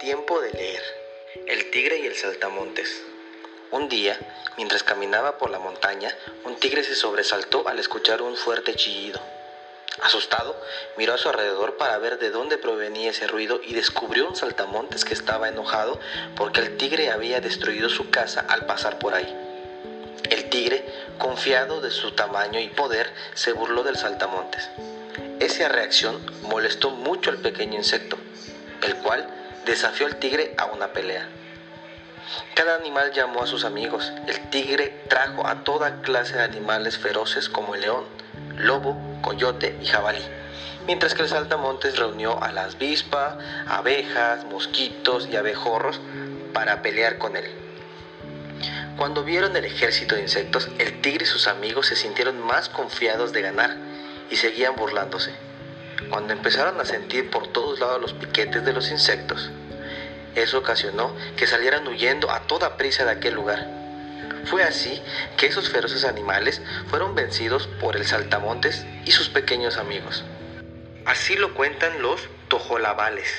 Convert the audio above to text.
Tiempo de leer. El tigre y el saltamontes. Un día, mientras caminaba por la montaña, un tigre se sobresaltó al escuchar un fuerte chillido. Asustado, miró a su alrededor para ver de dónde provenía ese ruido y descubrió un saltamontes que estaba enojado porque el tigre había destruido su casa al pasar por ahí. El tigre, confiado de su tamaño y poder, se burló del saltamontes. Esa reacción molestó mucho al pequeño insecto, el cual desafió al tigre a una pelea. Cada animal llamó a sus amigos. El tigre trajo a toda clase de animales feroces como el león, lobo, coyote y jabalí, mientras que el saltamontes reunió a las avispa, abejas, mosquitos y abejorros para pelear con él. Cuando vieron el ejército de insectos, el tigre y sus amigos se sintieron más confiados de ganar y seguían burlándose. Cuando empezaron a sentir por todos lados los piquetes de los insectos, eso ocasionó que salieran huyendo a toda prisa de aquel lugar. Fue así que esos feroces animales fueron vencidos por el saltamontes y sus pequeños amigos. Así lo cuentan los tojolabales.